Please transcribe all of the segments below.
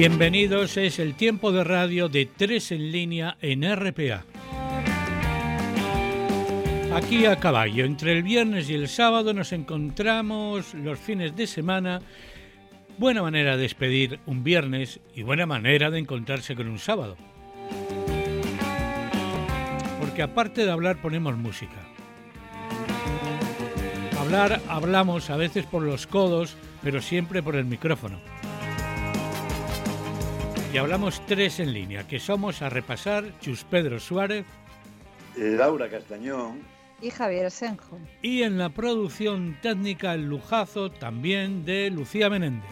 Bienvenidos, es el tiempo de radio de Tres en línea en RPA. Aquí a caballo, entre el viernes y el sábado nos encontramos los fines de semana. Buena manera de despedir un viernes y buena manera de encontrarse con un sábado. Porque aparte de hablar ponemos música. Hablar hablamos a veces por los codos, pero siempre por el micrófono y hablamos tres en línea, que somos a repasar Chus Pedro Suárez, Laura Castañón y Javier Senjo. Y en la producción técnica el lujazo también de Lucía Menéndez.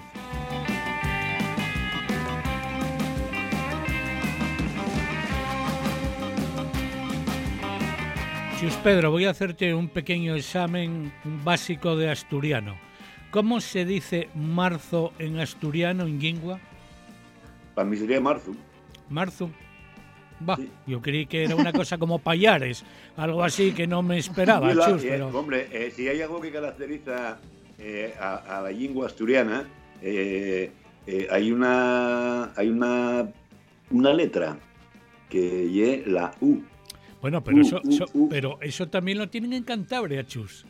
Chus Pedro, voy a hacerte un pequeño examen básico de asturiano. ¿Cómo se dice marzo en asturiano, en lingua? Para mí sería marzo. Marzo. Va, yo creí que era una cosa como payares, algo así que no me esperaba. chus, eh, Hombre, eh, si hay algo que caracteriza eh, a, la lengua asturiana, hay una hay una una letra que es la U. Bueno, pero, eso, pero eso también lo tienen en Cantabria, Chus.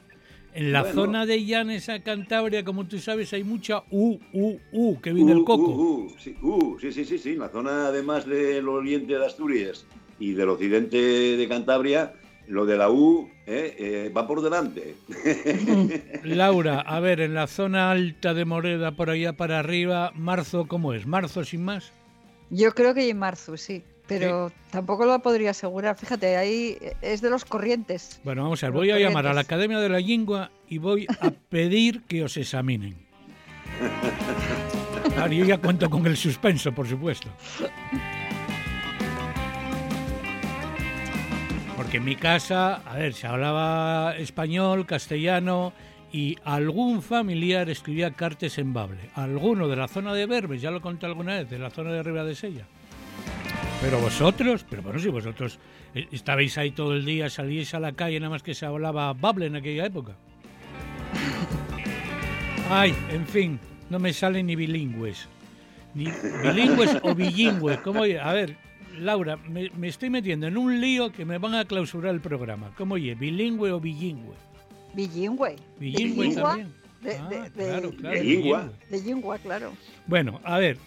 En la zona de Llanes a Cantabria, como tú sabes, hay mucha U, U, U, que viene el coco. U, sí, sí, sí, sí, sí. En la zona, además del oriente de Asturias y del occidente de Cantabria, lo de la U eh, eh, va por delante. Laura, a ver, en la zona alta de Moreda, por allá para arriba, marzo, ¿cómo es? ¿Marzo sin más? Yo creo que hay marzo, sí pero tampoco lo podría asegurar. Fíjate, ahí es de los corrientes. Bueno, vamos a ver, voy a llamar a la Academia de la Lengua y voy a pedir que os examinen. Claro, yo ya cuento con el suspenso, por supuesto. Porque en mi casa, a ver, se hablaba español, castellano y algún familiar escribía cartes en Bable. Alguno de la zona de Berbes, ya lo conté alguna vez, de la zona de arriba de Sella. Pero vosotros, pero bueno, si vosotros eh, estabais ahí todo el día, salíais a la calle, nada más que se hablaba bable en aquella época. Ay, en fin, no me salen ni bilingües. Ni bilingües o bilingües. ¿Cómo? A ver, Laura, me, estoy metiendo en un lío que me van a clausurar el programa. ¿Cómo oye? ¿Bilingüe o bilingüe? Bilingüe. Bilingüe también. De, ah, de, claro, claro. De lengua. De lengua, claro. Bueno, a ver,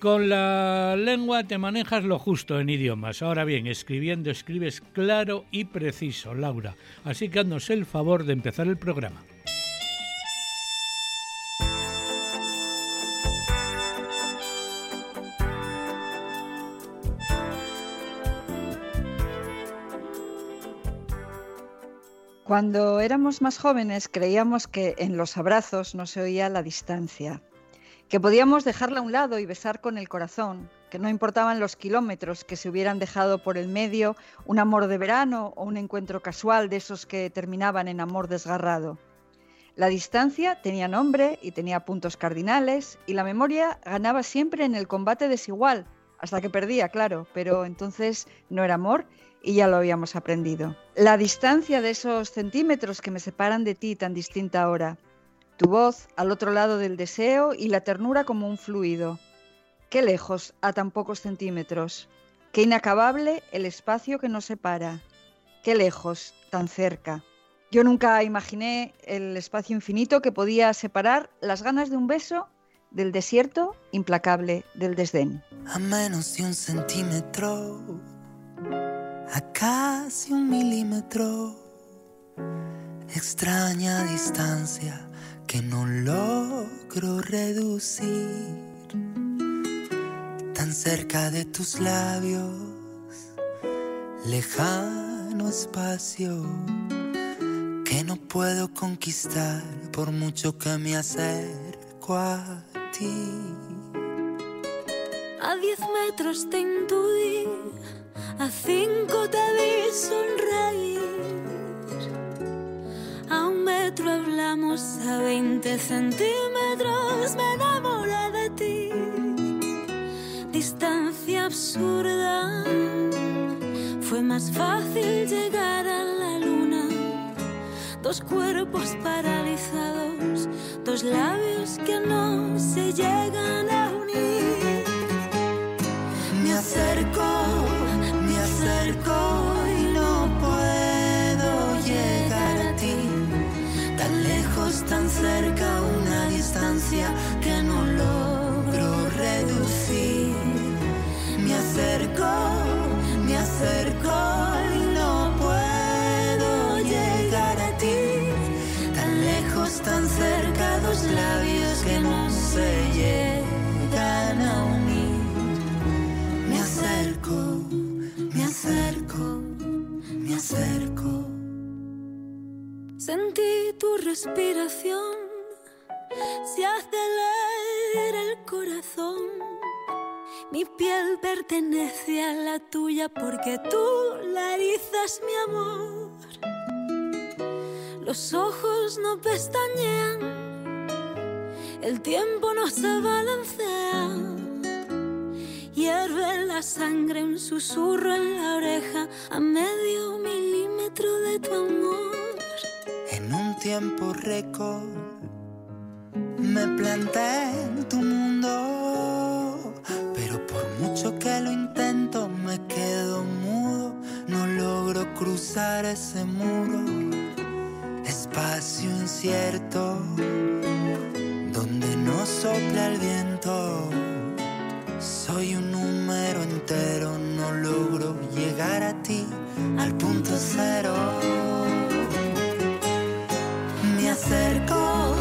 con la lengua te manejas lo justo en idiomas. Ahora bien, escribiendo escribes claro y preciso, Laura. Así que haznos el favor de empezar el programa. Cuando éramos más jóvenes creíamos que en los abrazos no se oía la distancia que podíamos dejarla a un lado y besar con el corazón, que no importaban los kilómetros que se hubieran dejado por el medio, un amor de verano o un encuentro casual de esos que terminaban en amor desgarrado. La distancia tenía nombre y tenía puntos cardinales y la memoria ganaba siempre en el combate desigual, hasta que perdía, claro, pero entonces no era amor y ya lo habíamos aprendido. La distancia de esos centímetros que me separan de ti tan distinta ahora, tu voz al otro lado del deseo y la ternura como un fluido. Qué lejos a tan pocos centímetros, qué inacabable el espacio que nos separa, qué lejos, tan cerca. Yo nunca imaginé el espacio infinito que podía separar las ganas de un beso del desierto implacable del desdén. A menos de un centímetro, a casi un milímetro, extraña distancia que no logro reducir tan cerca de tus labios, lejano espacio que no puedo conquistar por mucho que me acerco a ti. A diez metros te intuí, a cinco te vi sonreír hablamos, a 20 centímetros me enamoré de ti. Distancia absurda, fue más fácil llegar a la luna. Dos cuerpos paralizados, dos labios que no se llegan a unir. acerco, tan cerca, respiración, se acelera el corazón. Mi piel pertenece a la tuya porque tú la erizas mi amor. Los ojos no pestañean, el tiempo no se balancea. Hierve la sangre un susurro en la oreja a medio milímetro de tu amor. En un tiempo récord me planté en tu mundo, pero por mucho que lo intento me quedo mudo, no logro cruzar ese muro, espacio incierto, donde no sopla el viento. Soy un número entero, no logro llegar a ti, al punto cero. Me acerco,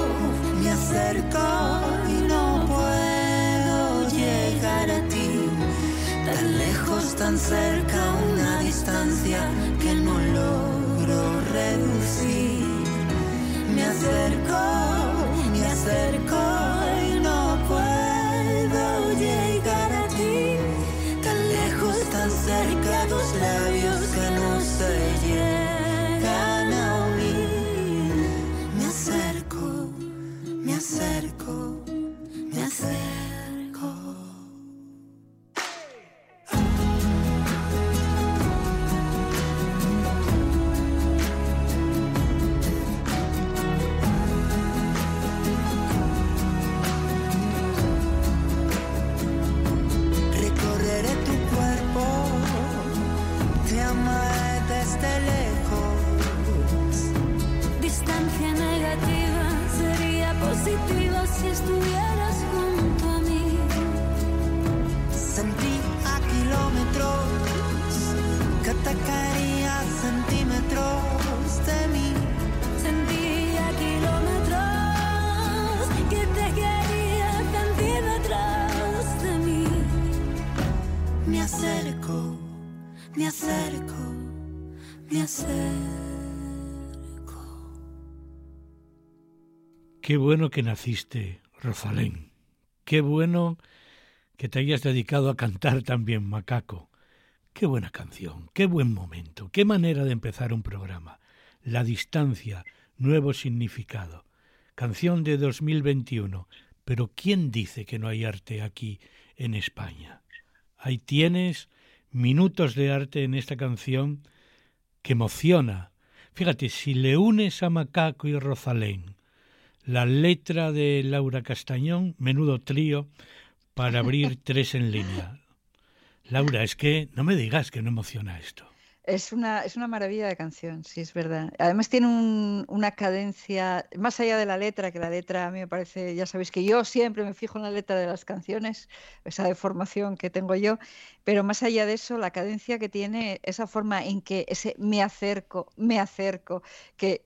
me acerco y no puedo llegar a ti. Tan lejos, tan cerca, una distancia que no logro reducir. Me acerco, Qué bueno que naciste, Rosalén. Qué bueno que te hayas dedicado a cantar también, Macaco. Qué buena canción, qué buen momento, qué manera de empezar un programa. La distancia, nuevo significado. Canción de 2021. Pero ¿quién dice que no hay arte aquí en España? Ahí tienes minutos de arte en esta canción que emociona. Fíjate, si le unes a Macaco y Rosalén la letra de Laura Castañón, menudo trío, para abrir tres en línea. Laura, es que no me digas que no emociona esto. Es una, es una maravilla de canción, sí, es verdad. Además tiene un- una cadencia, más allá de la letra, que la letra a mí me parece, ya sabéis que yo siempre me fijo en la letra de las canciones, esa deformación que tengo yo, pero más allá de eso, la cadencia que tiene, esa forma en que ese me acerco, me acerco, que-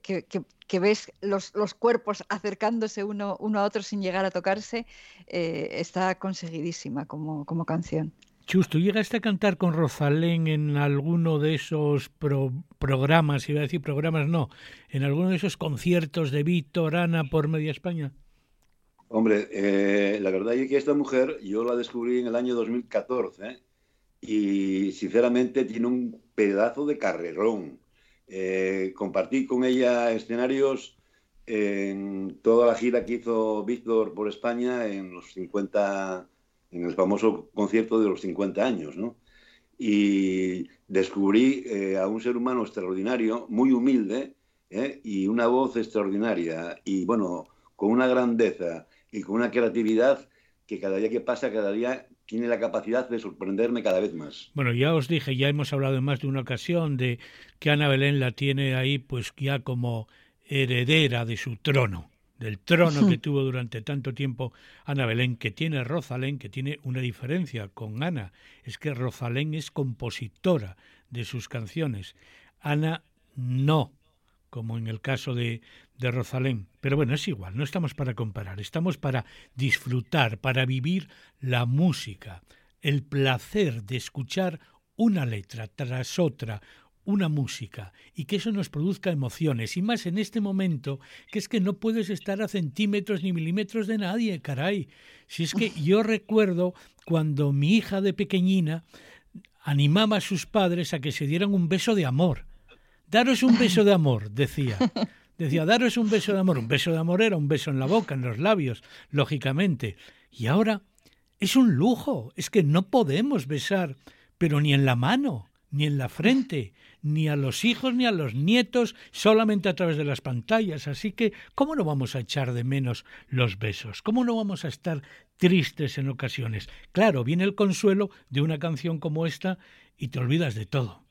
que ves los, los cuerpos acercándose uno, uno a otro sin llegar a tocarse, eh, está conseguidísima como, como canción. Chus, ¿tú llegaste a cantar con Rosalén en alguno de esos pro- programas, iba a decir programas, no, en alguno de esos conciertos de Víctor, Ana por media España? Hombre, eh, la verdad es que esta mujer yo la descubrí en el año 2014 ¿eh? y sinceramente tiene un pedazo de carrerón. Eh, compartí con ella escenarios en toda la gira que hizo Víctor por España en los 50, en el famoso concierto de los 50 años, ¿no? Y descubrí eh, a un ser humano extraordinario, muy humilde, ¿eh? y una voz extraordinaria, y bueno, con una grandeza y con una creatividad que cada día que pasa, cada día tiene la capacidad de sorprenderme cada vez más. Bueno, ya os dije, ya hemos hablado en más de una ocasión de que Ana Belén la tiene ahí pues ya como heredera de su trono, del trono que tuvo durante tanto tiempo Ana Belén, que tiene Rosalén, que tiene una diferencia con Ana, es que Rosalén es compositora de sus canciones, Ana no, como en el caso de, de Rosalén. Pero bueno, es igual, no estamos para comparar, estamos para disfrutar, para vivir la música, el placer de escuchar una letra tras otra, una música y que eso nos produzca emociones y más en este momento que es que no puedes estar a centímetros ni milímetros de nadie, caray. Si es que yo recuerdo cuando mi hija de pequeñina animaba a sus padres a que se dieran un beso de amor Daros un beso de amor, decía. Decía, daros un beso de amor. Un beso de amor era un beso en la boca, en los labios, lógicamente. Y ahora es un lujo. Es que no podemos besar, pero ni en la mano, ni en la frente, ni a los hijos, ni a los nietos, solamente a través de las pantallas. Así que, ¿cómo no vamos a echar de menos los besos? ¿Cómo no vamos a estar tristes en ocasiones? Claro, viene el consuelo de una canción como esta y te olvidas de todo.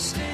understand.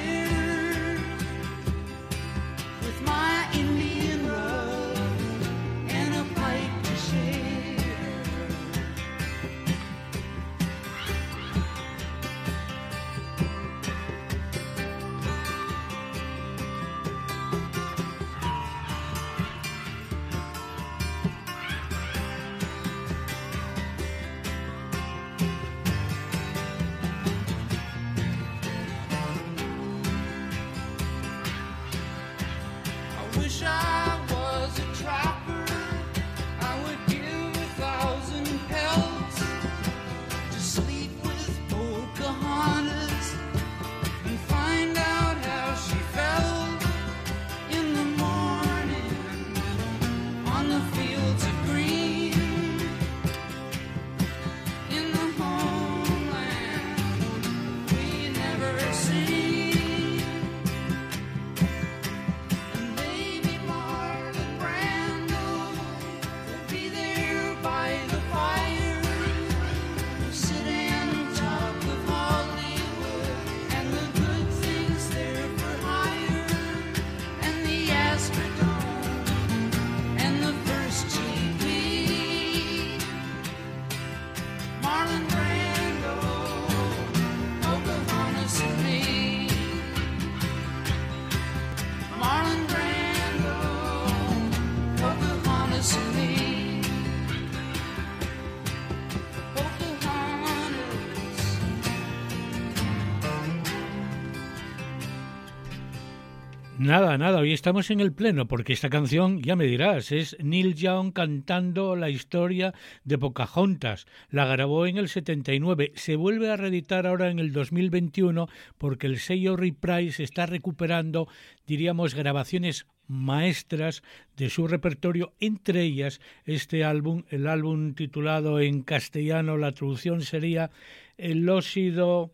Nada, nada, hoy estamos en el pleno porque esta canción, ya me dirás, es Neil Young cantando la historia de Pocahontas. La grabó en el 79, se vuelve a reeditar ahora en el 2021 porque el sello Reprise está recuperando, diríamos, grabaciones maestras de su repertorio, entre ellas este álbum, el álbum titulado en castellano, la traducción sería El óxido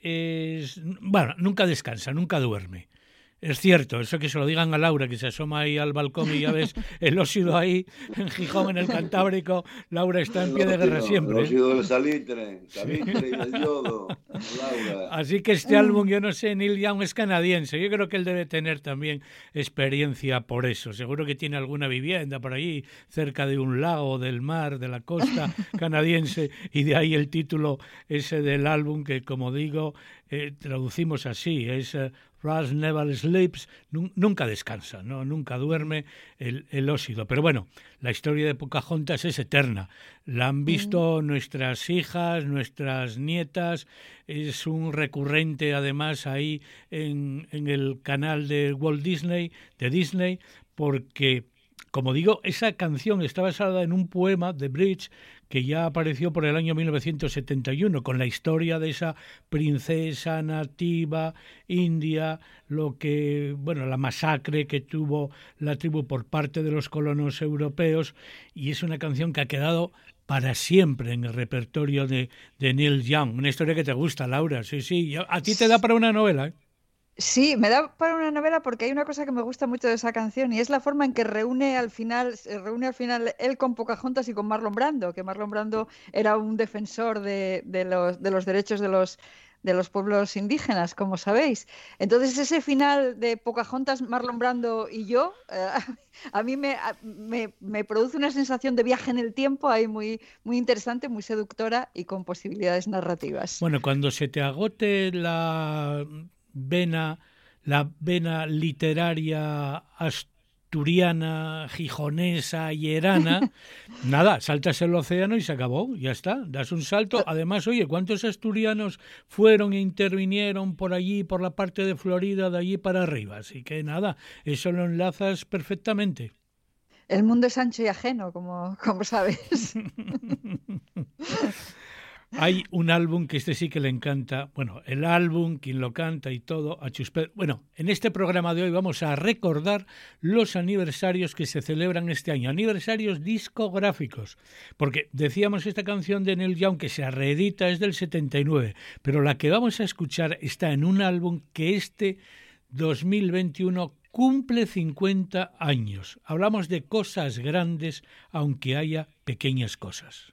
es, bueno, nunca descansa, nunca duerme. Es cierto, eso que se lo digan a Laura, que se asoma ahí al balcón y ya ves el óxido ahí en Gijón, en el Cantábrico. Laura está en pie de guerra siempre. El óxido del salitre, salitre y del yodo. Laura. Así que este álbum, yo no sé, Neil Young es canadiense. Yo creo que él debe tener también experiencia por eso. Seguro que tiene alguna vivienda por allí, cerca de un lago, del mar, de la costa canadiense. Y de ahí el título ese del álbum que, como digo, eh, traducimos así, es uh, never sleeps, nunca descansa, ¿no? nunca duerme el, el, óxido. Pero bueno, la historia de Pocahontas es eterna. La han visto nuestras hijas, nuestras nietas, es un recurrente además ahí en, en el canal de Walt Disney, de Disney, porque como digo, esa canción está basada en un poema de Bridge que ya apareció por el año 1971 con la historia de esa princesa nativa india, lo que, bueno, la masacre que tuvo la tribu por parte de los colonos europeos y es una canción que ha quedado para siempre en el repertorio de, de Neil Young. Una historia que te gusta, Laura. Sí, sí. A ti te da para una novela. ¿eh? Sí, me da para una novela porque hay una cosa que me gusta mucho de esa canción y es la forma en que reúne al final, reúne al final él con Pocahontas y con Marlon Brando, que Marlon Brando era un defensor de, los, de los derechos de los de los pueblos indígenas, como sabéis. Entonces ese final de Pocahontas, Marlon Brando y yo, eh, a mí me, me, me, produce una sensación de viaje en el tiempo ahí muy, muy interesante, muy seductora y con posibilidades narrativas. Bueno, cuando se te agote la vena, la vena literaria asturiana, gijonesa y erana, nada, saltas el océano y se acabó, ya está, das un salto. Además, oye, ¿cuántos asturianos fueron e intervinieron por allí, por la parte de Florida, de allí para arriba? Así que nada, eso lo enlazas perfectamente. El mundo es ancho y ajeno, como, como sabes. Hay un álbum que este sí que le encanta, bueno, el álbum, quien lo canta y todo, a Chusper. Bueno, en este programa de hoy vamos a recordar los aniversarios que se celebran este año, aniversarios discográficos, porque decíamos esta canción de Neil Young que se reedita es del 79, pero la que vamos a escuchar está en un álbum que este 2021 cumple 50 años. Hablamos de cosas grandes, aunque haya pequeñas cosas.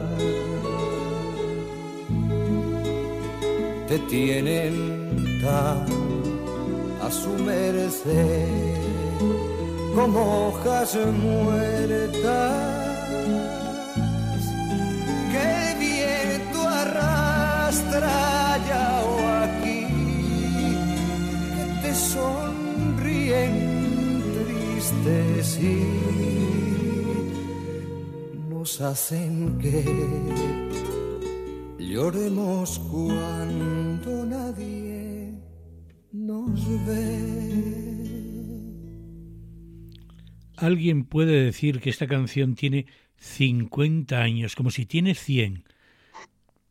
tienen tan a su merced como hojas muertas que el viento arrastra allá o aquí que te sonríen tristes y nos hacen que lloremos cuando. Alguien puede decir que esta canción tiene 50 años, como si tiene 100.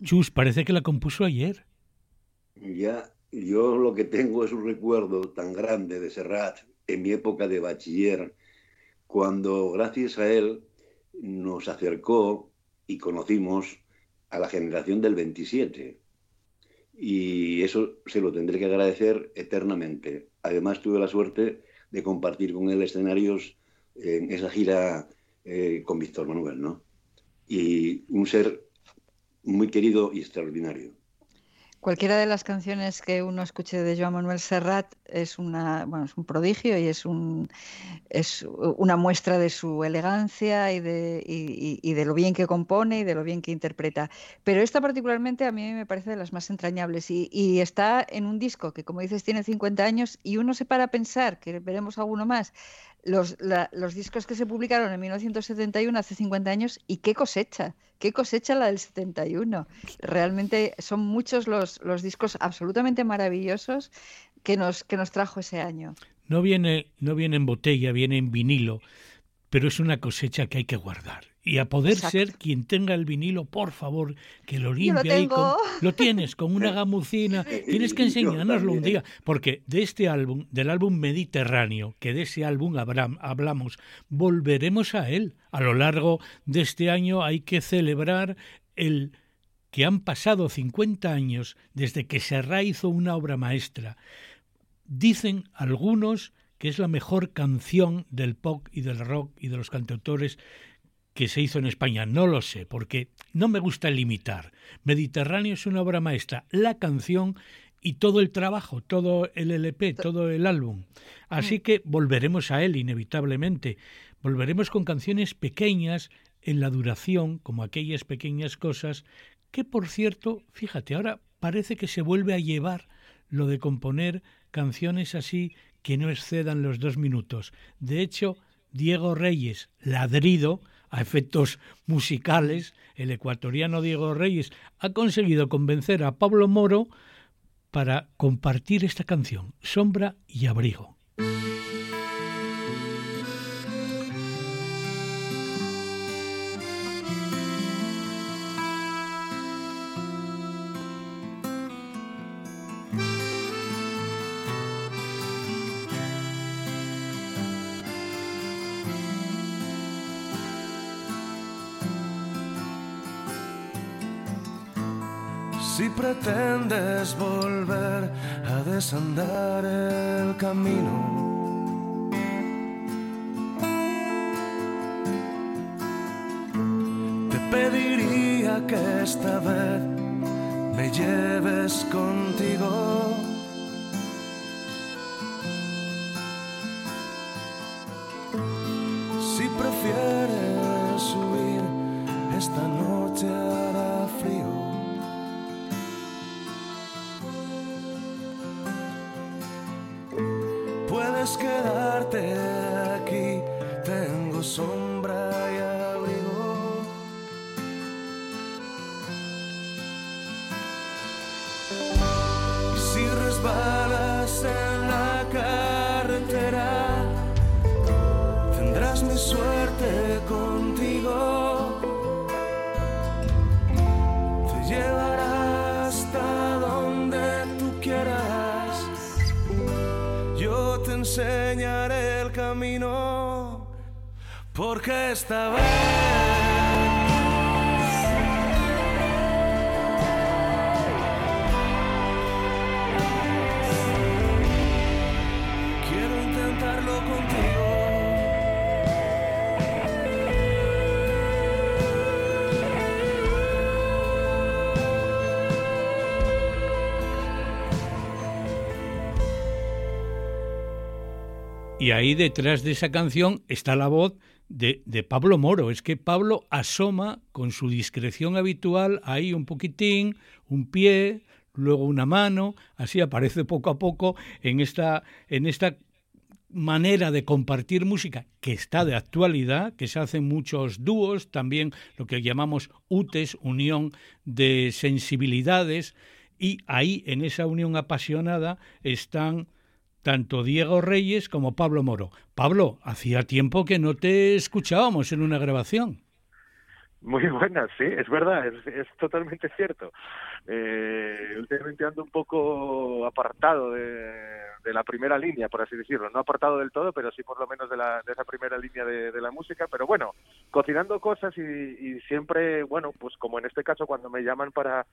Chus, parece que la compuso ayer. Ya, yo lo que tengo es un recuerdo tan grande de Serrat en mi época de bachiller, cuando gracias a él nos acercó y conocimos a la generación del 27. Y eso se lo tendré que agradecer eternamente. Además, tuve la suerte de compartir con él escenarios en esa gira eh, con Víctor Manuel, ¿no? y un ser muy querido y extraordinario. Cualquiera de las canciones que uno escuche de Joan Manuel Serrat es una bueno, es un prodigio y es un es una muestra de su elegancia y de, y, de lo bien que compone y de lo bien que interpreta. Pero esta particularmente a mí me parece de las más entrañables y, está en un disco que como dices tiene 50 años y uno se para a pensar que veremos alguno más los, los, discos que se publicaron en 1971, hace 50 años, y qué cosecha, qué cosecha la del 71. Realmente son muchos los, los discos absolutamente maravillosos que nos, que nos trajo ese año. No viene, no viene en botella, viene en vinilo, pero es una cosecha que hay que guardar. Y a poder ser quien tenga el vinilo, por favor, que lo limpie ahí. lo tienes con una gamucina. Tienes que enseñárnoslo un día. Porque de este álbum, del álbum Mediterráneo, que de ese álbum hablamos, volveremos a él. A lo largo de este año hay que celebrar el que han pasado 50 años desde que Serra hizo una obra maestra. Dicen algunos que es la mejor canción del pop y del rock y de los cantautores que se hizo en España. No lo sé, porque no me gusta limitar. Mediterráneo es una obra maestra. La canción y todo el trabajo, todo el LP, todo el álbum. Así mm. que volveremos a él inevitablemente. Volveremos con canciones pequeñas en la duración, como aquellas pequeñas cosas, que por cierto, fíjate, ahora parece que se vuelve a llevar lo de componer canciones así que no excedan los dos minutos. De hecho, Diego Reyes, ladrido, a efectos musicales, el ecuatoriano Diego Reyes ha conseguido convencer a Pablo Moro para compartir esta canción, Sombra y Abrigo. Si pretendes volver a desandar el camino, te pediría que esta vez me lleves contigo. Y ahí detrás de esa canción está la voz de, de, Pablo Moro. Es que Pablo asoma con su discreción habitual ahí un poquitín, un pie, luego una mano, así aparece poco a poco en esta, en esta manera de compartir música que está de actualidad, que se hacen muchos dúos, también lo que llamamos UTES, unión de sensibilidades, y ahí en esa unión apasionada están tanto Diego Reyes como Pablo Moro. Pablo, hacía tiempo que no te escuchábamos en una grabación. Muy buenas, sí, es verdad, es, totalmente cierto. Eh, últimamente ando un poco apartado de, la primera línea, por así decirlo. No apartado del todo, pero sí por lo menos de, la, de esa primera línea de, la música. Pero bueno, cocinando cosas y, y siempre, bueno, pues como en este caso cuando me llaman para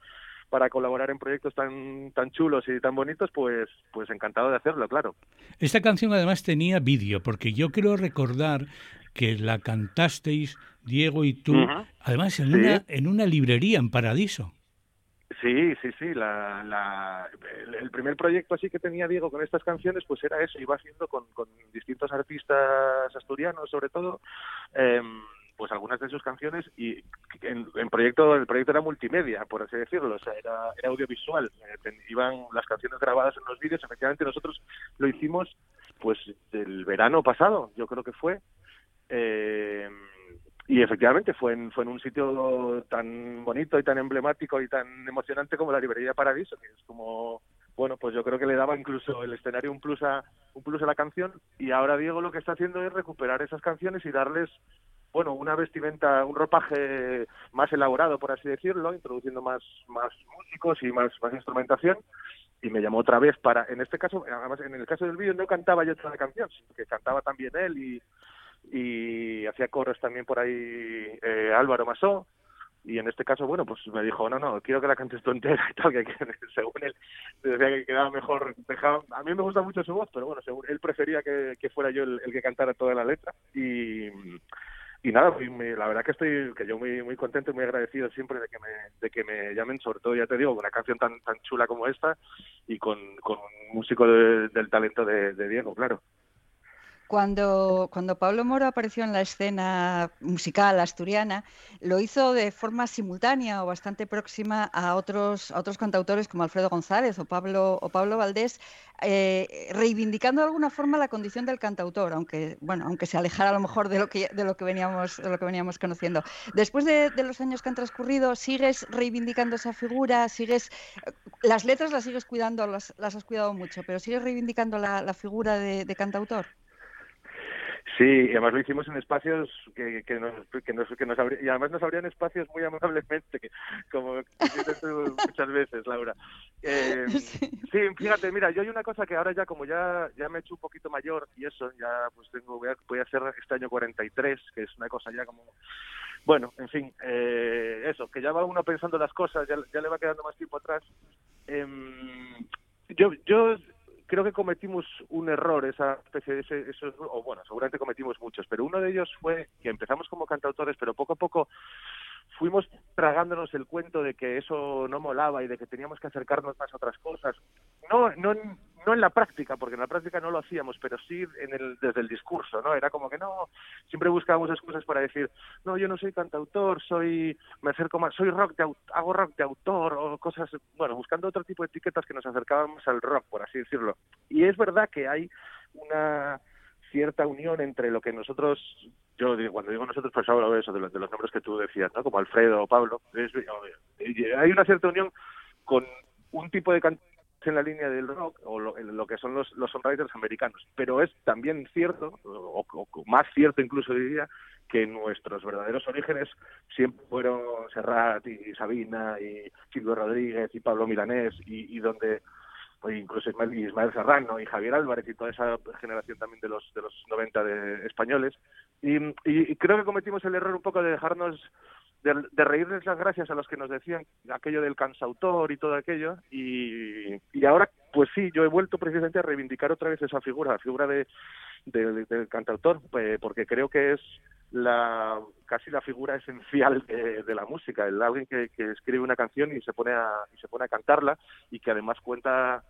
para colaborar en proyectos tan tan chulos y tan bonitos, pues pues encantado de hacerlo, claro. Esta canción además tenía vídeo, porque yo quiero recordar que la cantasteis Diego y tú, además en, una, en una librería en Paradiso. Sí, sí, sí. La, el, primer proyecto así que tenía Diego con estas canciones, pues era eso. Iba haciendo con, con distintos artistas asturianos, sobre todo, em, pues algunas de sus canciones y en, proyecto el proyecto era multimedia, por así decirlo, o sea, era, era audiovisual. Eh, iban las canciones grabadas en los vídeos. Efectivamente, nosotros lo hicimos, pues, el verano pasado, yo creo que fue. Eh, y efectivamente fue en, fue en un sitio tan bonito y tan emblemático y tan emocionante como la librería Paradiso, que es como, bueno, pues yo creo que le daba incluso el escenario un plus a, un plus a la canción y ahora Diego lo que está haciendo es recuperar esas canciones y darles bueno, una vestimenta, un ropaje más elaborado, por así decirlo, introduciendo más, más músicos y más, más instrumentación. Y me llamó otra vez para, en este caso, además en el caso del vídeo no cantaba yo toda canción, sino que cantaba también él y, y hacía coros también por ahí eh, Álvaro Masó. Y en este caso bueno pues me dijo no no quiero que la cantes tú entera y tal que, según él decía que quedaba mejor dejaba, a mí me gusta mucho su voz pero bueno según él prefería que, que fuera yo el, que cantara toda la letra. Y y nada pues, la verdad que estoy que yo muy muy contento y muy agradecido siempre de que me de que me llamen sobre todo ya te digo una canción tan tan chula como esta y con, con un músico del talento de Diego claro cuando, cuando Pablo Moro apareció en la escena musical asturiana, lo hizo de forma simultánea o bastante próxima a otros, a otros cantautores como Alfredo González o Pablo, o Pablo Valdés, eh, reivindicando de alguna forma la condición del cantautor, aunque, bueno, aunque se alejara a lo mejor de lo que, de lo que, veníamos, de lo que veníamos conociendo. Después de, los años que han transcurrido, ¿sigues reivindicando esa figura? ¿Sigues, las letras las sigues cuidando, las, las has cuidado mucho, pero ¿sigues reivindicando la, figura de cantautor? Sí, y además lo hicimos en espacios que, que, nos, que, nos, que nos y además nos abrían espacios muy amablemente, que, como dices tú muchas veces, Laura. Eh, sí. fíjate, mira, yo hay una cosa que ahora ya como ya ya me he hecho un poquito mayor y eso, ya pues tengo voy a, voy a hacer este año 43, que es una cosa ya como bueno, en fin, eh, eso, que ya va uno pensando las cosas, ya, ya le va quedando más tiempo atrás. Eh, yo yo creo que cometimos un error, esa especie de ese, esos, o bueno, seguramente cometimos muchos, pero uno de ellos fue que empezamos como cantautores, pero poco a poco fuimos tragándonos el cuento de que eso no molaba y de que teníamos que acercarnos más a otras cosas. No, no, no en la práctica, porque en la práctica no lo hacíamos, pero sí en el, desde el discurso, ¿no? Era como que no, siempre buscábamos excusas para decir, no, yo no soy cantautor, soy, me acerco más, soy rock, de, hago rock de autor o cosas, bueno, buscando otro tipo de etiquetas que nos acercábamos al rock, por así decirlo. Y es verdad que hay una cierta unión entre lo que nosotros yo cuando digo nosotros pues hablo de eso de los, de los nombres que tú decías no como Alfredo o Pablo hay una cierta unión con un tipo de en la línea del rock o lo, que son los, los songwriters americanos. Pero es también cierto, o, más cierto incluso diría, que nuestros verdaderos orígenes siempre fueron Serrat y Sabina y Silvio Rodríguez y Pablo Milanés y, donde pues, incluso Ismael, Serrano y Javier Álvarez y toda esa generación también de los de los 90 de españoles y creo que cometimos el error un poco de dejarnos de, reírles las gracias a los que nos decían aquello del cansautor y todo aquello y, y ahora pues sí yo he vuelto precisamente a reivindicar otra vez esa figura la figura de, del cantautor pues, porque creo que es la casi la figura esencial de, la música el alguien que, que, escribe una canción y se pone a y se pone a cantarla y que además cuenta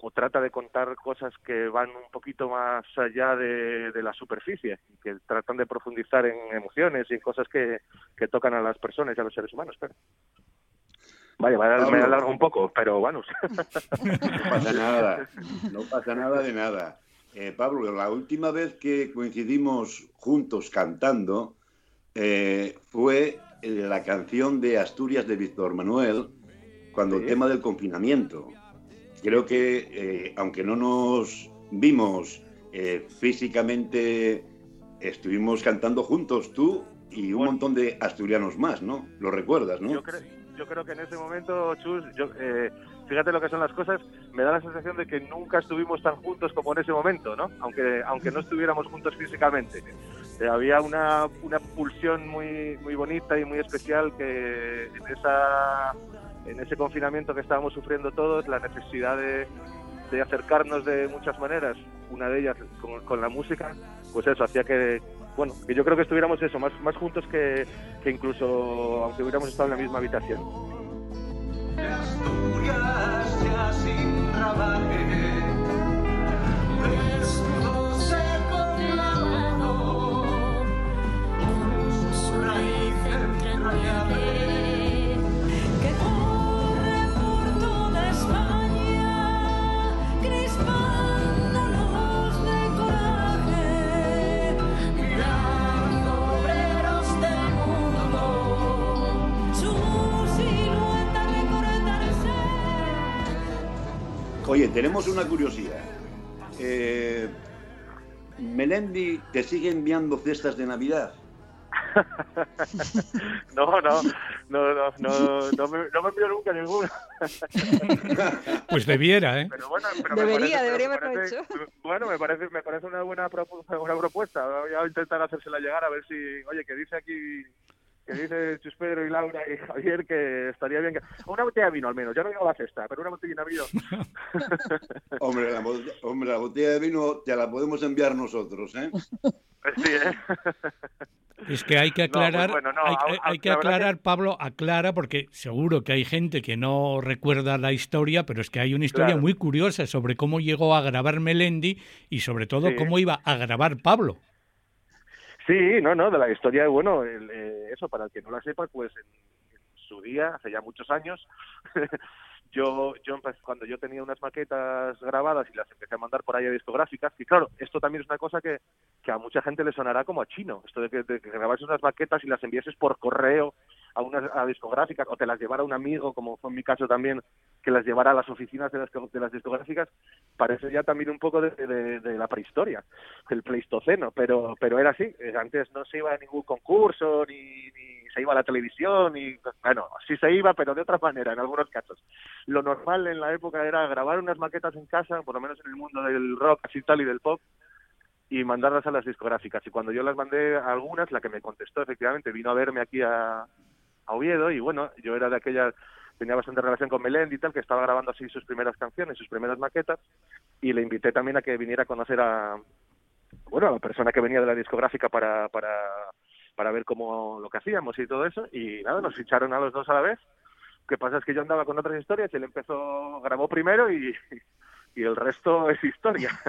o trata de contar cosas que van un poquito más allá de, la superficie, que tratan de profundizar en emociones y en cosas que, que tocan a las personas y a los seres humanos. Pero... Vaya, me alargo un poco, pero bueno. No pasa nada, no pasa nada de nada. Eh, Pablo, la última vez que coincidimos juntos cantando eh, fue la canción de Asturias de Víctor Manuel, cuando el tema del confinamiento creo que, eh, aunque no nos vimos eh, físicamente, estuvimos cantando juntos, tú y un montón de asturianos más, ¿no? Lo recuerdas, ¿no? Yo creo, yo creo que en ese momento, Chus, yo, eh, fíjate lo que son las cosas, me da la sensación de que nunca estuvimos tan juntos como en ese momento, ¿no? Aunque, aunque no estuviéramos juntos físicamente. había una, una pulsión muy, muy bonita y muy especial que en esa en ese confinamiento que estábamos sufriendo todos, la necesidad de, acercarnos de muchas maneras, una de ellas con, la música, pues eso hacía que, bueno, que yo creo que estuviéramos eso, más, más juntos que, incluso aunque hubiéramos estado en la misma habitación. que tenemos una curiosidad. Eh, Melendi te sigue enviando cestas de Navidad. No, no, no, no, no, no me, no me envió nunca ninguno. Pues debiera, ¿eh? Pero bueno, pero me Debería, parece- debería haberlo hecho. Bueno, me parece, me parece una buena, propu- una buena propuesta. Voy a intentar hacérsela llegar a ver si, oye, que dice aquí, que dice Chus Pedro y Laura y Javier que estaría bien que... Una botella de vino al menos, ya no digo la cesta, pero una botellina de vino. Hombre la, botella, hombre, la botella de vino te la podemos enviar nosotros, ¿eh? Sí, ¿eh? Es que hay que No, pues aclarar, bueno, no, hay, que aclarar, Pablo, aclara, porque seguro que hay gente que no recuerda la historia, pero es que hay una historia Claro. muy curiosa sobre cómo llegó a grabar Melendi y sobre todo Sí. cómo iba a grabar Pablo. Sí, no, no, de la historia, bueno, el, eh, eso, para el que no la sepa, pues en, en su día, hace ya muchos años, yo, yo empecé- cuando yo tenía unas maquetas grabadas y las empecé a mandar por ahí a discográficas, y claro, esto también es una cosa que, que a mucha gente le sonará como a chino, esto de que, de que grabases unas maquetas y las enviases por correo a unas a discográficas o te las llevara un amigo, como fue en mi caso también, que las llevara a las oficinas de las, de las discográficas, parece ya también un poco de, de- la prehistoria, del pleistoceno, pero pero era así, eh, antes no se iba a ningún concurso, ni, ni se iba a la televisión, y bueno, sí se iba, pero de otra manera, en algunos casos. Lo normal en la época era grabar unas maquetas en casa, por lo menos en el mundo del rock así tal y del pop, y mandarlas a las discográficas. Y cuando yo las mandé a algunas, la que me contestó efectivamente vino a verme aquí a, a Oviedo y bueno, yo era de aquella, tenía bastante relación con Melendi y tal, que estaba grabando así sus primeras canciones, sus primeras maquetas y le invité también a que viniera a conocer a, bueno, a la persona que venía de la discográfica para, para, para ver cómo lo que hacíamos y todo eso y nada, nos ficharon a los dos a la vez. Lo que pasa es que yo andaba con otras historias y él empezó, grabó primero y, y el resto es historia.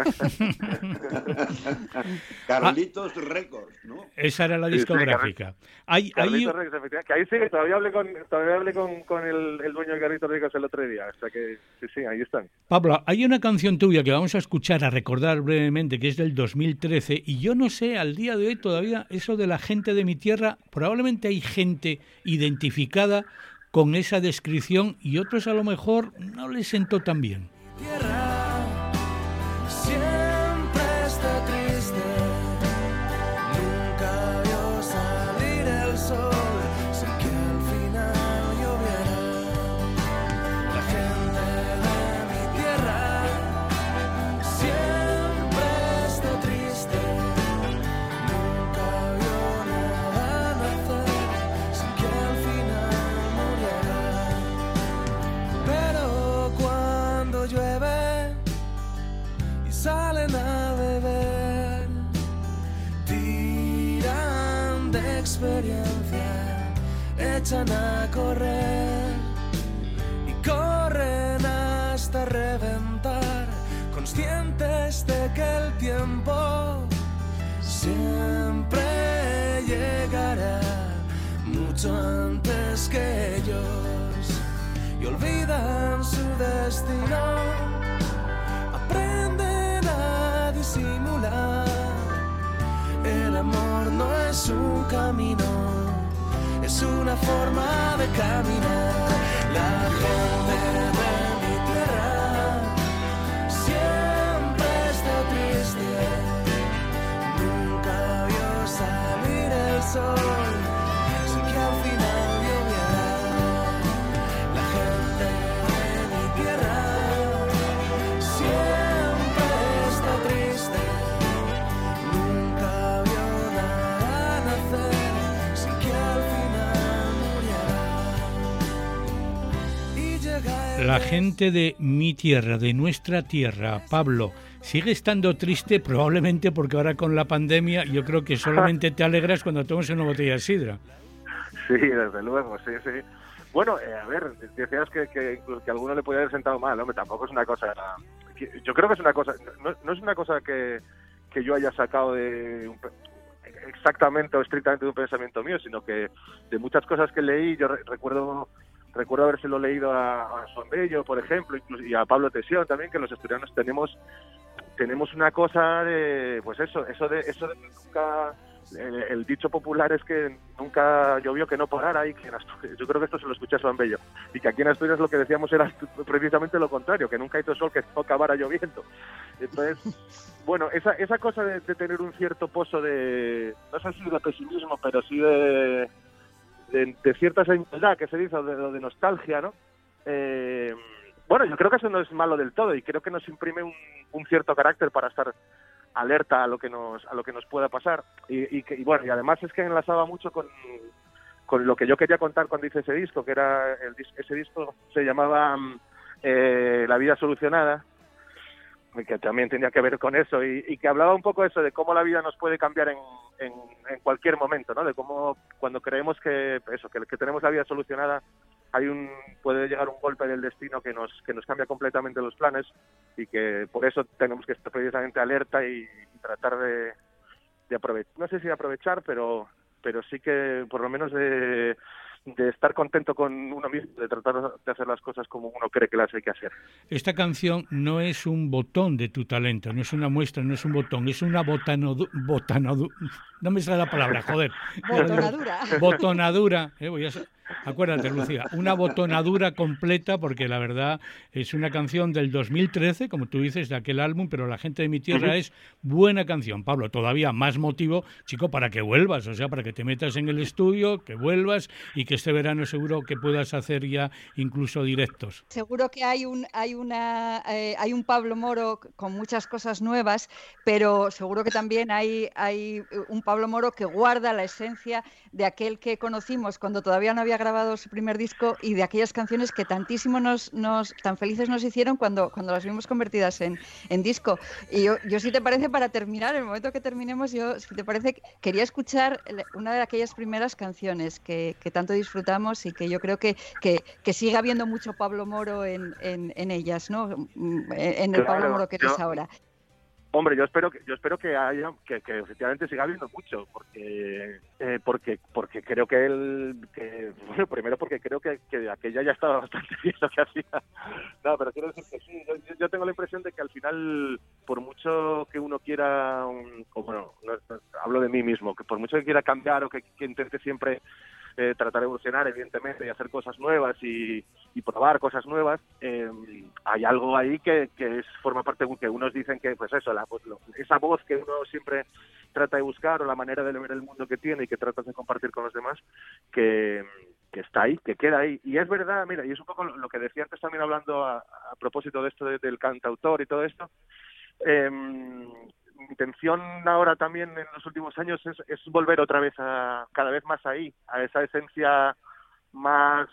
Carlitos Records, ¿no? Esa era la Sí, sí, discográfica. Hay, hay, Carlitos Records, efectivamente. Que ahí sí, todavía hablé con, todavía hablé con, con el, el dueño de Carlitos Records el otro día. O sea que sí, sí, ahí están. Pablo, hay una canción tuya que vamos a escuchar, a recordar brevemente, que es del 2013, y yo no sé, al día de hoy todavía eso de la gente de mi tierra, probablemente hay gente identificada con esa descripción y otros a lo mejor no les sentó tan bien. Tierra echan a correr y corren hasta reventar, conscientes de que el tiempo siempre llegará mucho antes que ellos y olvidan su destino. Aprenden a disimular. El amor no es un camino, es una forma de caminar. La gente La gente de mi tierra, de nuestra tierra, Pablo, sigue estando triste probablemente porque ahora con la pandemia yo creo que solamente te alegras cuando tomas una botella de sidra. Sí, desde luego, sí, sí. Bueno, eh, a ver, decías que, que, alguno le podía haber sentado mal, hombre, tampoco es una cosa... Yo creo que es una cosa, no, no es una cosa que, que yo haya sacado de un exactamente o estrictamente de un pensamiento mío, sino que de muchas cosas que leí, yo re- recuerdo recuerdo habérselo leído a, a por ejemplo, incluso, y a Pablo Tesión también, que los asturianos tenemos tenemos una cosa de, pues eso, eso de, eso de nunca, el, el dicho popular es que nunca llovió que no parara y que en Asturias, yo creo que esto se lo escuché a Juan Bello, y que aquí en Asturias lo que decíamos era precisamente lo contrario, que nunca hizo sol que no acabara lloviendo. Entonces, bueno, esa, esa cosa de, de tener un cierto pozo de, no sé si de pesimismo, pero sí de, de, cierta señaldad que se dice, o de, de nostalgia, ¿no? Eh, bueno, yo creo que eso no es malo del todo y creo que nos imprime un, cierto carácter para estar alerta a lo que nos a lo que nos pueda pasar y, que y bueno y además es que enlazaba mucho con, con lo que yo quería contar cuando hice ese disco que era el ese disco se llamaba mm, eh, la vida solucionada que también tenía que ver con eso y, y que hablaba un poco eso de cómo la vida nos puede cambiar en, en, cualquier momento, ¿no? De cómo cuando creemos que eso, que, tenemos la vida solucionada, hay un puede llegar un golpe del destino que nos que nos cambia completamente los planes y que por eso tenemos que estar precisamente alerta y, y tratar de, de aprovechar, no sé si aprovechar, pero pero sí que por lo menos de de estar contento con uno mismo, de tratar de hacer las cosas como uno cree que las hay que hacer. Esta canción no es un botón de tu talento, no es una muestra, no es un botón, es una botanodu... botanodu no me sale la palabra, joder. Botonadura. Botonadura, eh, voy a acuérdate Lucía, una botonadura completa porque la verdad es una canción del 2013, como tú dices, de aquel álbum, pero La gente de mi tierra es buena canción. Pablo, todavía más motivo, chico, para que vuelvas, o sea, para que te metas en el estudio, que vuelvas y que este verano seguro que puedas hacer ya incluso directos. Seguro que hay un hay una eh, hay un Pablo Moro con muchas cosas nuevas, pero seguro que también hay hay un Pablo Moro que guarda la esencia de aquel que conocimos cuando todavía no había grabado su primer disco y de aquellas canciones que tantísimo nos, nos tan felices nos hicieron cuando cuando las vimos convertidas en, en disco. Y yo, yo si te parece para terminar, el momento que terminemos, yo si te parece quería escuchar una de aquellas primeras canciones que, que tanto disfrutamos y que yo creo que, que, que sigue habiendo mucho Pablo Moro en, en, en ellas, ¿no? Mm, En el Pablo Moro que eres yo- ahora. Hombre, yo espero que yo espero que haya que, efectivamente siga habiendo mucho, porque eh, porque porque creo que él que bueno primero porque creo que, que aquella ya estaba bastante bien lo que hacía. No, pero quiero decir que sí. Yo, tengo la impresión de que al final, por mucho que uno quiera, un- bueno, no- no- hablo de mí mismo, que por mucho que quiera cambiar o que, que intente siempre eh, tratar de evolucionar, evidentemente, y hacer cosas nuevas y, y probar cosas nuevas, eh, hay algo ahí que, que es, forma parte, que unos dicen que, pues eso, la, pues lo- esa voz que uno siempre trata de buscar o la manera de ver el mundo que tiene y que tratas de compartir con los demás, que, que está ahí, que queda ahí. Y es verdad, mira, y es un poco lo, lo que decía antes también hablando a, a propósito de esto de- del cantautor y todo esto. Eh, mi intención ahora también en los últimos años es, es volver otra vez a cada vez más ahí, a esa esencia más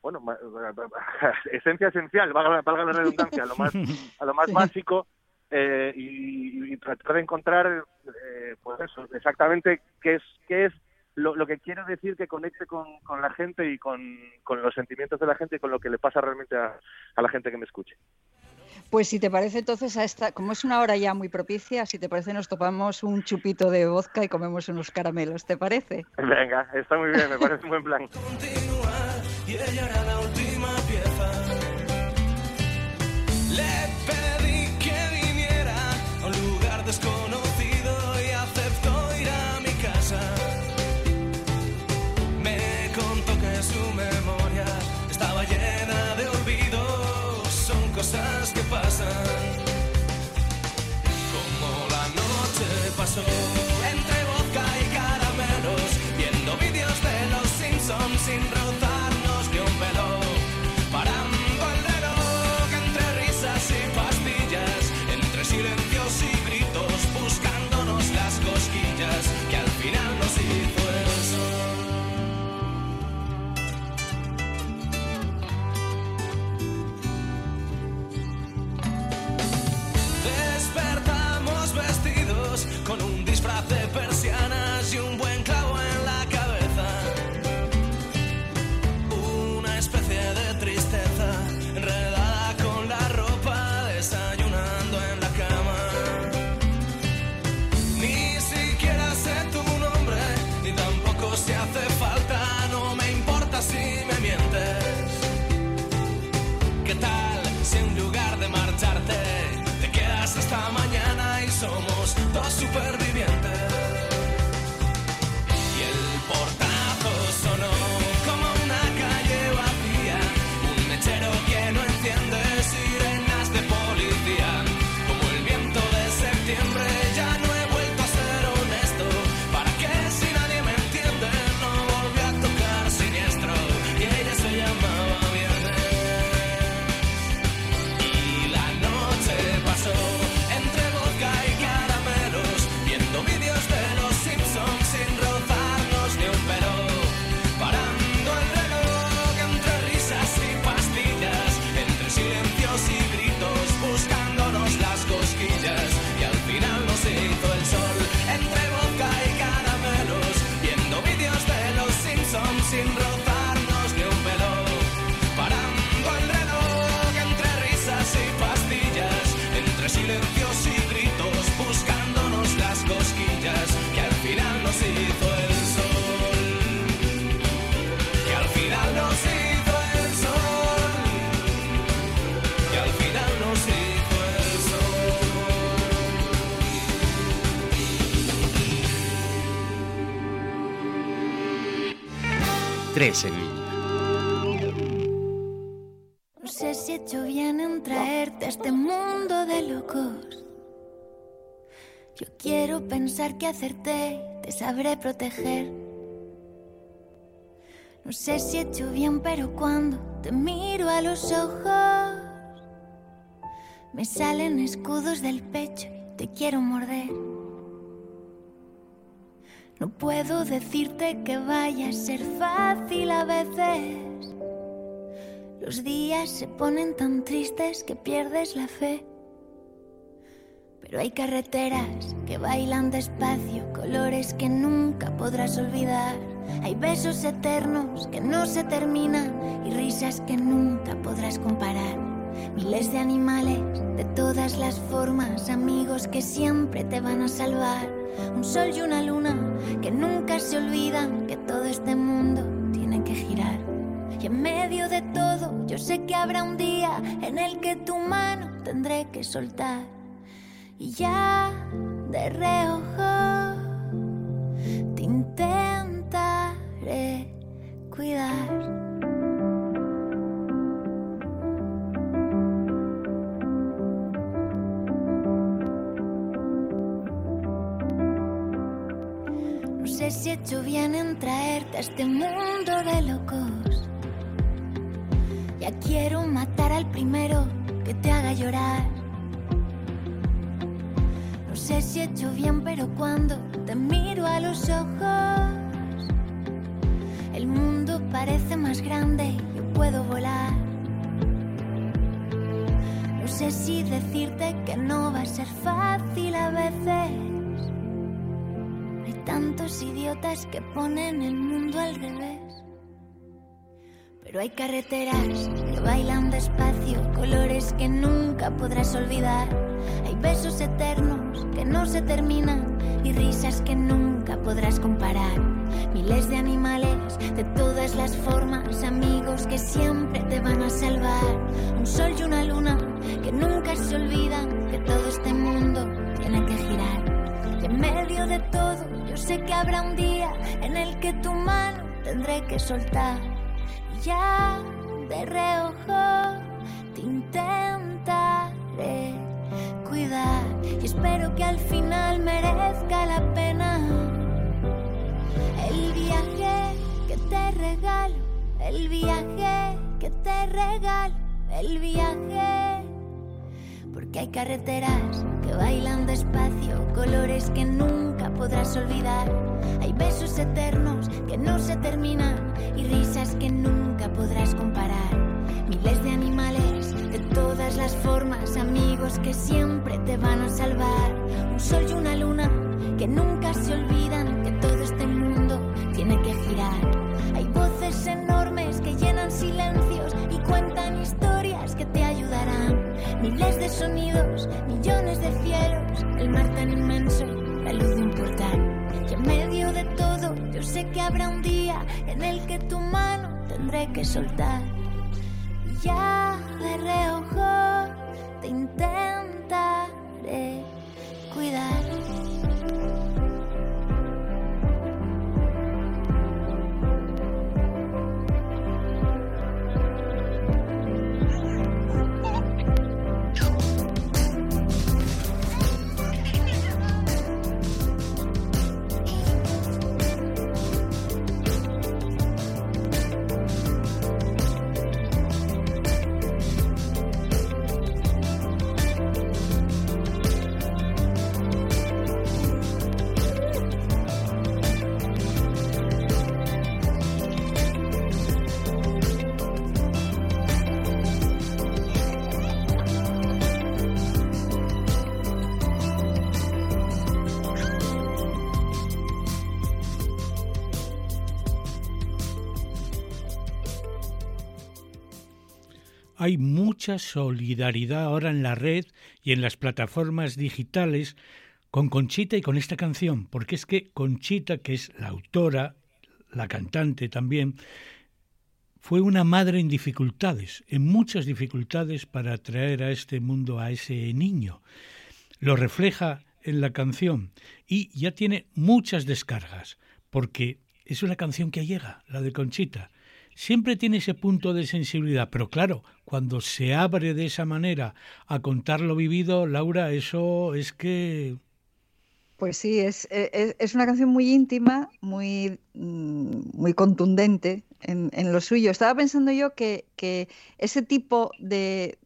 bueno, ma- esencia esencial, valga, valga la redundancia, a lo más, a lo más Sí. básico eh, y, y tratar de encontrar, eh, pues eso, exactamente qué es, qué es lo, lo que quiero decir que conecte con, con la gente y con, con los sentimientos de la gente y con lo que le pasa realmente a, a la gente que me escuche. Pues si te parece entonces a esta, como es una hora ya muy propicia, si te parece nos topamos un chupito de vodka y comemos unos caramelos, ¿te parece? Venga, está muy bien, me parece un buen plan. continuar y ella era la última pieza. Noche acerté, te sabré proteger. No sé si he hecho bien, pero cuando te miro a los ojos, me salen escudos del pecho y te quiero morder. No puedo decirte que vaya a ser fácil a veces. Los días se ponen tan tristes que pierdes la fe. Pero hay carreteras que bailan despacio, colores que nunca podrás olvidar. Hay besos eternos que no se terminan y risas que nunca podrás comparar. Miles de animales de todas las formas, amigos que siempre te van a salvar. Un sol y una luna que nunca se olvidan que todo este mundo tiene que girar. Y en medio de todo, yo sé que habrá un día en el que tu mano tendré que soltar. Y ya de reojo te intentaré cuidar. No sé si he hecho bien en traerte a este mundo de locos. Ya quiero matar al primero que te haga llorar. Sé si he hecho bien, pero cuando te miro a los ojos, el mundo parece más grande y yo puedo volar. No sé si decirte que no va a ser fácil a veces. Hay tantos idiotas que ponen el mundo al revés. Pero hay carreteras que bailan despacio, colores que nunca podrás olvidar. Hay besos eternos que no se terminan y risas que nunca podrás comparar. Miles de animales de todas las formas, amigos que siempre te van a salvar. Un sol y una luna que nunca se olvidan que todo este mundo tiene que girar. Y en medio de todo, yo sé que habrá un día en el que tu mano tendré que soltar. Ya de reojo te intentaré cuidar. Y espero que al final merezca la pena el viaje que te regalo, el viaje que te regalo, el viaje. Porque hay carreteras que bailan despacio, colores que nunca podrás olvidar. Hay besos eternos que no se terminan y risas que nunca podrás comparar. Miles de animales de todas las formas, amigos que siempre te van a salvar. Un sol y una luna que nunca se olvidan que todo este mundo tiene que girar. Hay voces enormes que llenan silencios y cuentan historias que te ayudarán. Miles de sonidos, millones de cielos, el mar tan inmenso, la luz de un portal. Y en medio de todo, yo sé que habrá un día en el que tu mano tendré que soltar. Ya de reojo te intentaré cuidar. Hay mucha solidaridad ahora en la red y en las plataformas digitales con Conchita y con esta canción, porque es que Conchita, que es la autora, la cantante también, fue una madre en dificultades, en muchas dificultades para traer a este mundo a ese niño. Lo refleja en la canción y ya tiene muchas descargas, porque es una canción que llega, la de Conchita siempre tiene ese punto de sensibilidad, pero claro, cuando se abre de esa manera a contar lo vivido, Laura, eso es que... Pues sí, es, es, es una canción muy íntima, muy, mm, muy contundente, en, lo suyo. Estaba pensando yo que, ese tipo de,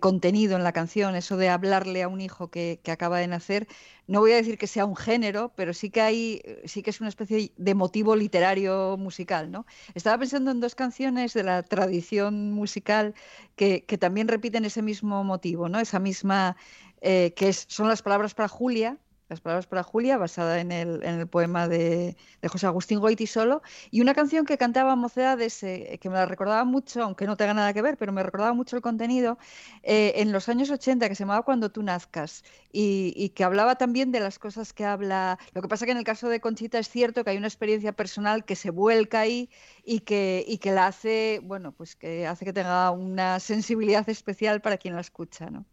contenido en la canción, eso de hablarle a un hijo que, acaba de nacer, no voy a decir que sea un género, pero sí que hay, sí que es una especie de motivo literario musical, ¿no? Estaba pensando en dos canciones de la tradición musical que, también repiten ese mismo motivo, ¿no? Esa misma, eh, que son las palabras para Julia, las palabras para Julia, basada en el, en el poema de, José Agustín Goiti solo, y una canción que cantaba Mocedades, eh, que me la recordaba mucho, aunque no tenga nada que ver, pero me recordaba mucho el contenido, eh, en los años 80, que se llamaba Cuando tú nazcas, y, que hablaba también de las cosas que habla. Lo que pasa que en el caso de Conchita es cierto que hay una experiencia personal que se vuelca ahí y que, y que la hace, bueno, pues que hace que tenga una sensibilidad especial para quien la escucha, ¿no?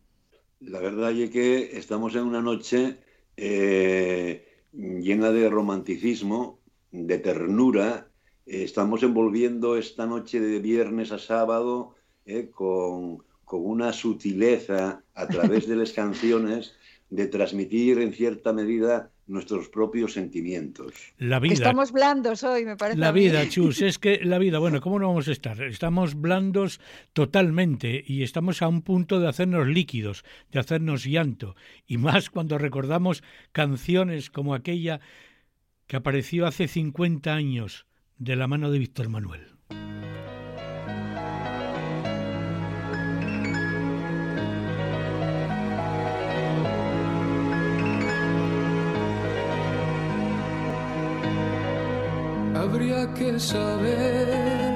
La verdad es que estamos en una noche eh, llena de romanticismo, de ternura. estamos envolviendo esta noche de viernes a sábado eh, con, con, una sutileza a través de las canciones de transmitir en cierta medida nuestros propios sentimientos. La vida. Estamos blandos hoy, me parece. La vida, Chus, es que la vida, bueno, ¿cómo no vamos a estar? Estamos blandos totalmente y estamos a un punto de hacernos líquidos, de hacernos llanto. Y más cuando recordamos canciones como aquella que apareció hace 50 años de la mano de Víctor Manuel. Habría que saber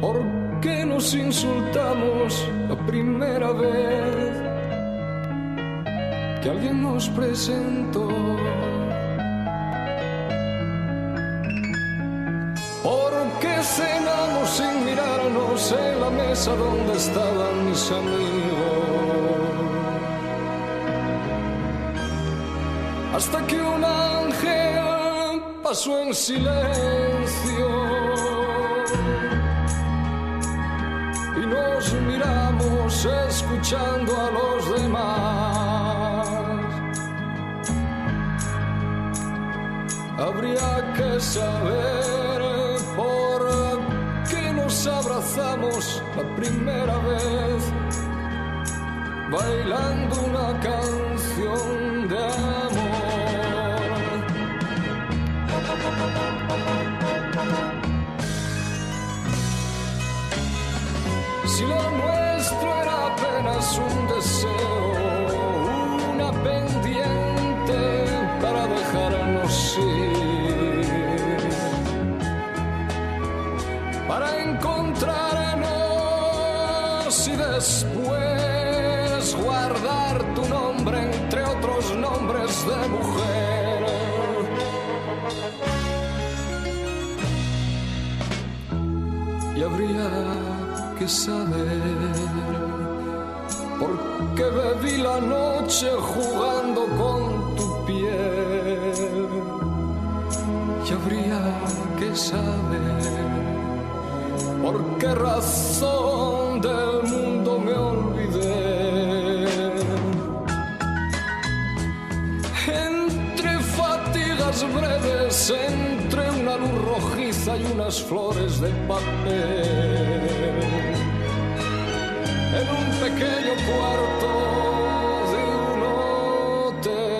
por qué nos insultamos la primera vez que alguien nos presentó. ¿Por qué cenamos sin mirarnos en la mesa donde estaban mis amigos? Hasta que un ángel pasó en silencio y nos miramos escuchando a los demás. Habría que saber por qué nos abrazamos la primera vez bailando una canción de amor. Si lo nuestro era apenas un deseo, una pendiente para dejarnos ir, para encontrarnos y después guardar tu nombre entre otros nombres de mujer. Y habría que saber porque bebí la noche jugando con tu piel. Y habría que saber por qué razón del mundo me olvidé. Entre fatigas breves, entre una luz rojiza y unas flores de papel pequeño cuarto de un hotel.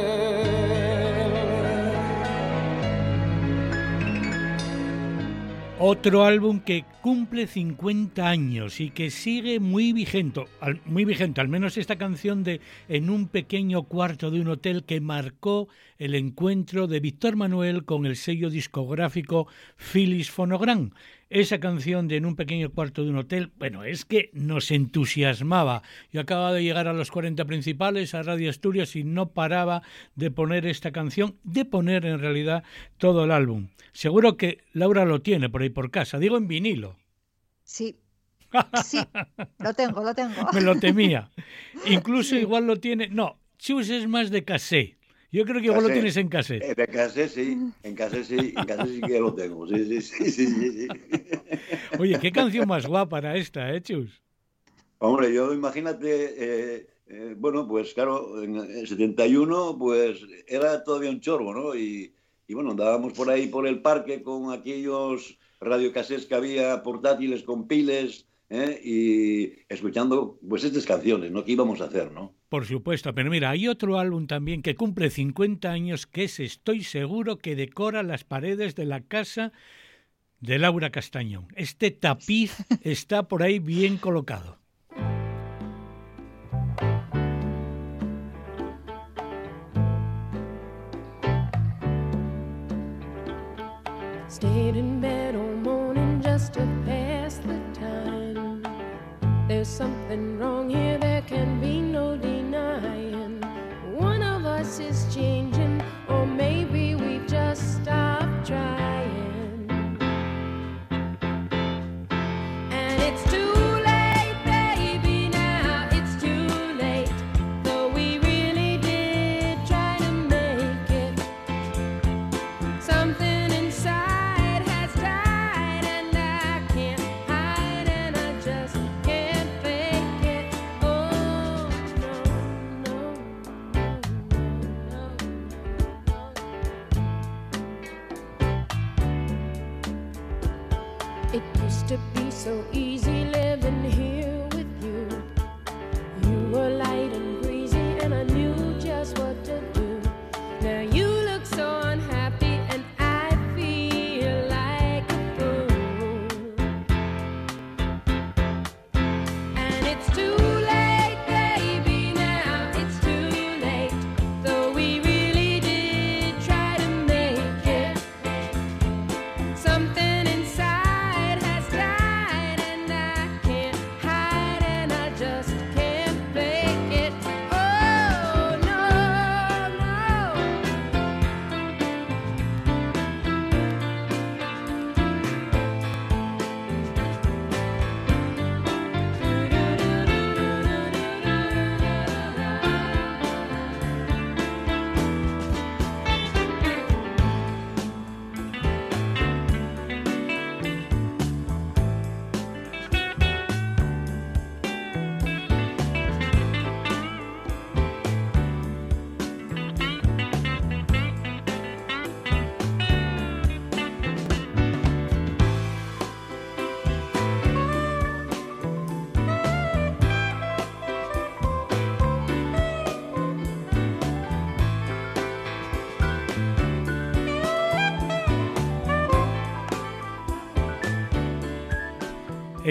Otro álbum que cumple 50 años y que sigue muy vigente, muy vigente, al menos esta canción de En un pequeño cuarto de un hotel que marcó el encuentro de Víctor Manuel con el sello discográfico Philips Phonogram. Esa canción de En un pequeño cuarto de un hotel, bueno, es que nos entusiasmaba. Yo acababa de llegar a los 40 principales, a Radio Asturias, y no paraba de poner esta canción, de poner en realidad todo el álbum. Seguro que Laura lo tiene por ahí por casa, digo en vinilo. Sí. Sí, lo tengo, lo tengo. Me lo temía. Incluso igual lo tiene. No, Chus es más de casé. Yo creo que igual lo tienes en casé. Eh, De casé sí, en casé sí, en casé sí que lo tengo. Sí, sí, sí, sí. Oye, qué canción más guapa era esta, ¿eh, Chus? Hombre, yo imagínate, eh, eh, bueno, pues claro, en el 71 pues era todavía un chorbo, ¿no? Y, y bueno, andábamos por ahí por el parque con aquellos radiocassettes que había portátiles con piles ¿eh? y escuchando pues estas canciones, ¿no? ¿Qué íbamos a hacer, no? Por supuesto, pero mira, hay otro álbum también que cumple 50 años que es, estoy seguro, que decora las paredes de la casa de Laura Castañón. Este tapiz está por ahí bien colocado. Stayed in bed all morning just to pass the time. There's something wrong here, there can be us is changing,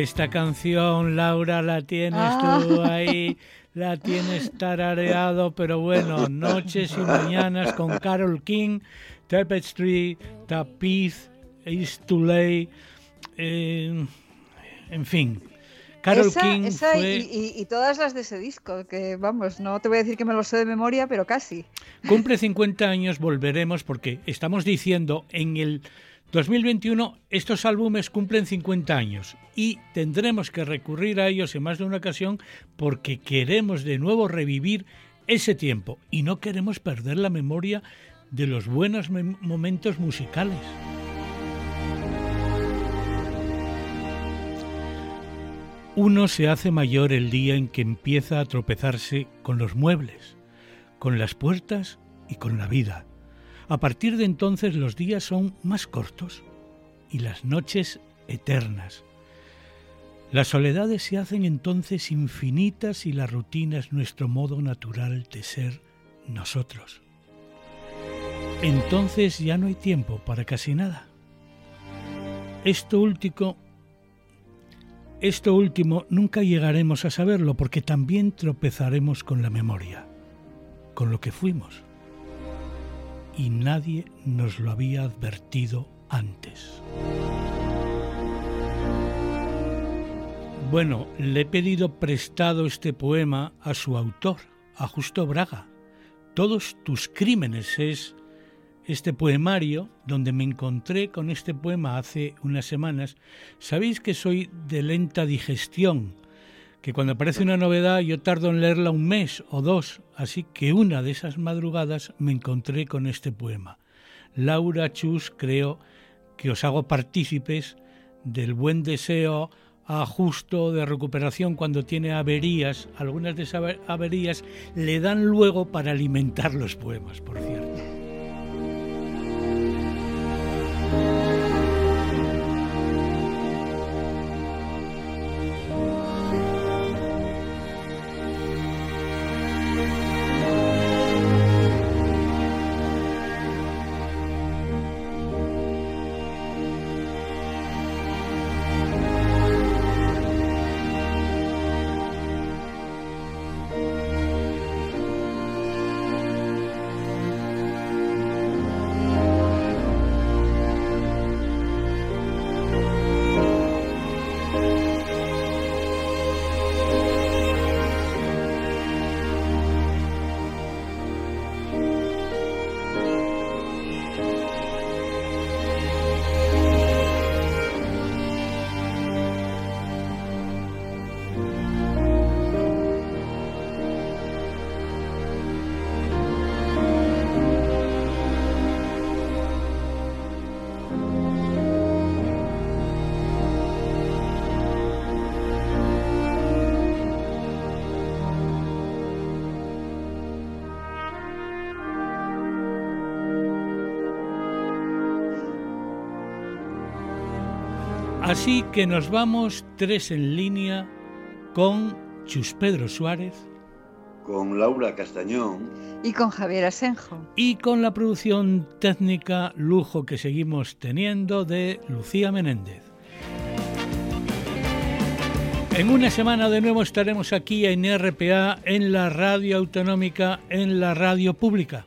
Esta canción, Laura, la tienes tú ahí, la tienes tarareado, pero bueno, noches y mañanas con Carol King, Tapestry, Tapiz, Is Too Late, eh, en fin. Carol esa, King esa fue... y, y- y todas las de ese disco, que vamos, no te voy a decir que me lo sé de memoria, pero casi. Cumple 50 años, volveremos porque estamos diciendo en el 2021 estos álbumes cumplen 50 años y tendremos que recurrir a ellos en más de una ocasión porque queremos de nuevo revivir ese tiempo y no queremos perder la memoria de los buenos momentos musicales. Uno se hace mayor el día en que empieza a tropezarse con los muebles, con las puertas y con la vida. A partir de entonces los días son más cortos y las noches eternas. Las soledades se hacen entonces infinitas y la rutina es nuestro modo natural de ser nosotros. Entonces ya no hay tiempo para casi nada. Esto último esto último nunca llegaremos a saberlo porque también tropezaremos con la memoria, con lo que fuimos. Y nadie nos lo había advertido antes. Bueno, le he pedido prestado este poema a su autor, a Justo Braga. Todos tus crímenes es este poemario, donde me encontré con este poema hace unas semanas, sabéis que soy de lenta digestión, que cuando aparece una novedad yo tardo en leerla un mes o dos, así que una de esas madrugadas me encontré con este poema. Laura Chus creo que os hago partícipes del buen deseo a justo de recuperación cuando tiene averías. Algunas de esas averías le dan luego para alimentar los poemas, por cierto. Así que nos vamos tres en línea con Chus Pedro Suárez, con Laura Castañón y con Javier Asenjo y con la producción técnica lujo que seguimos teniendo de Lucía Menéndez. En una semana de nuevo estaremos aquí en RPA, en la radio autonómica, en la radio pública.